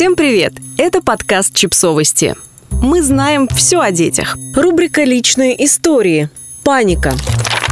Всем привет! Это подкаст «Чипсовости». Мы знаем все о детях. Рубрика «Личные истории». Паника.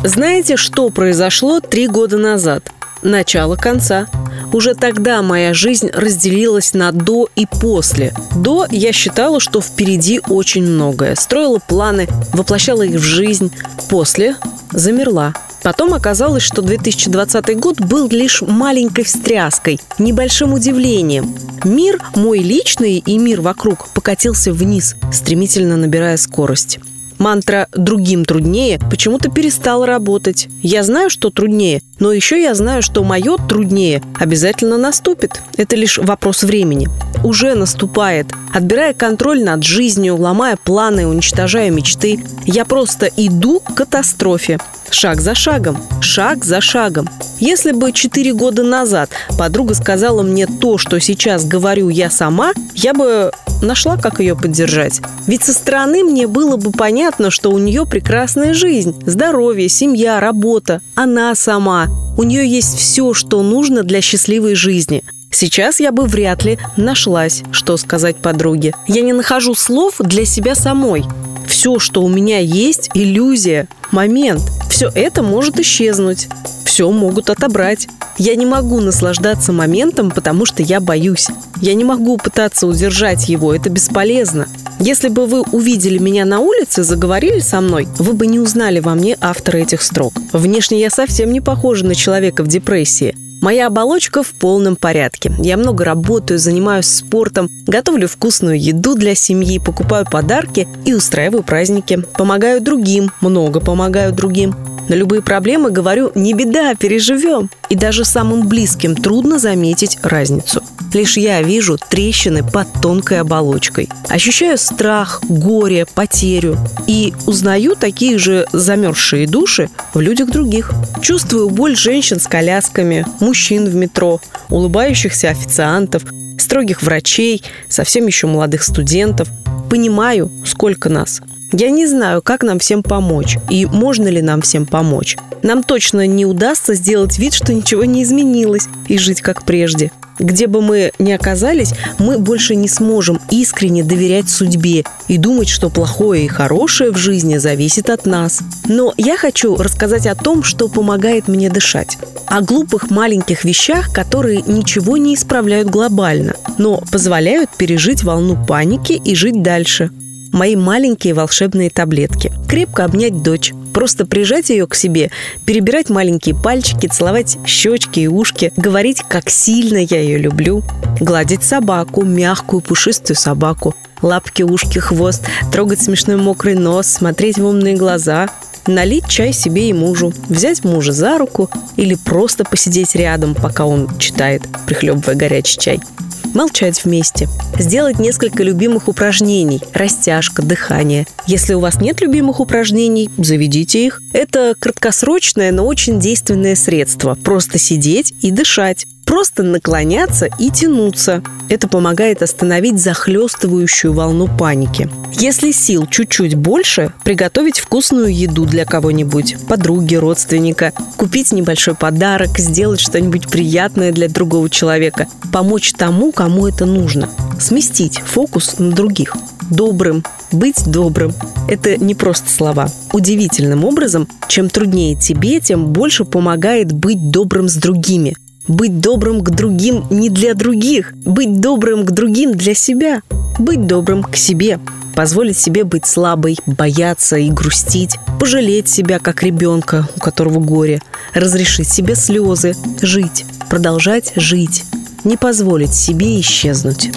Знаете, что произошло три года назад? Начало конца. Уже тогда моя жизнь разделилась на «до» и «после». До я считала, что впереди очень многое. Строила планы, воплощала их в жизнь. После замерла. Потом оказалось, что 2020 год был лишь маленькой встряской, небольшим удивлением. Мир, мой личный и мир вокруг, покатился вниз, стремительно набирая скорость. Мантра «другим труднее» почему-то перестала работать. Я знаю, что труднее, но еще я знаю, что мое труднее обязательно наступит. Это лишь вопрос времени. Уже наступает. Отбирая контроль над жизнью, ломая планы, уничтожая мечты, я просто иду к катастрофе. Шаг за шагом, шаг за шагом. Если бы четыре года назад подруга сказала мне то, что сейчас говорю я сама, я бы нашла, как ее поддержать. Ведь со стороны мне было бы понятно, что у нее прекрасная жизнь, здоровье, семья, работа, она сама. У нее есть все, что нужно для счастливой жизни. Сейчас я бы вряд ли нашлась, что сказать подруге. Я не нахожу слов для себя самой. Все, что у меня есть, иллюзия, момент. Все это может исчезнуть. Все могут отобрать. Я не могу наслаждаться моментом, потому что я боюсь. Я не могу пытаться удержать его, это бесполезно. Если бы вы увидели меня на улице, заговорили со мной, вы бы не узнали во мне автора этих строк. Внешне я совсем не похожа на человека в депрессии. Моя оболочка в полном порядке. Я много работаю, занимаюсь спортом, готовлю вкусную еду для семьи, покупаю подарки и устраиваю праздники. Помогаю другим, много помогаю другим. На любые проблемы говорю «не беда, переживем». И даже самым близким трудно заметить разницу. Лишь я вижу трещины под тонкой оболочкой. Ощущаю страх, горе, потерю. И узнаю такие же замерзшие души в людях других. Чувствую боль женщин с колясками, мужчин в метро, улыбающихся официантов, строгих врачей, совсем еще молодых студентов. Понимаю, сколько нас – я не знаю, как нам всем помочь и можно ли нам всем помочь. Нам точно не удастся сделать вид, что ничего не изменилось и жить как прежде. Где бы мы ни оказались, мы больше не сможем искренне доверять судьбе и думать, что плохое и хорошее в жизни зависит от нас. Но я хочу рассказать о том, что помогает мне дышать. О глупых маленьких вещах, которые ничего не исправляют глобально, но позволяют пережить волну паники и жить дальше мои маленькие волшебные таблетки. Крепко обнять дочь, просто прижать ее к себе, перебирать маленькие пальчики, целовать щечки и ушки, говорить, как сильно я ее люблю, гладить собаку, мягкую пушистую собаку, лапки, ушки, хвост, трогать смешной мокрый нос, смотреть в умные глаза, налить чай себе и мужу, взять мужа за руку или просто посидеть рядом, пока он читает, прихлебывая горячий чай – молчать вместе, сделать несколько любимых упражнений, растяжка, дыхание. Если у вас нет любимых упражнений, заведите их. Это краткосрочное, но очень действенное средство. Просто сидеть и дышать. Просто наклоняться и тянуться. Это помогает остановить захлестывающую волну паники. Если сил чуть-чуть больше, приготовить вкусную еду для кого-нибудь, подруги, родственника, купить небольшой подарок, сделать что-нибудь приятное для другого человека, помочь тому, кому это нужно, сместить фокус на других добрым, быть добрым. Это не просто слова. Удивительным образом, чем труднее тебе, тем больше помогает быть добрым с другими – быть добрым к другим не для других. Быть добрым к другим для себя. Быть добрым к себе. Позволить себе быть слабой, бояться и грустить. Пожалеть себя, как ребенка, у которого горе. Разрешить себе слезы. Жить. Продолжать жить. Не позволить себе исчезнуть.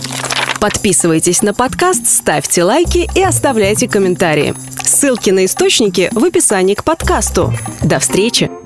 Подписывайтесь на подкаст, ставьте лайки и оставляйте комментарии. Ссылки на источники в описании к подкасту. До встречи!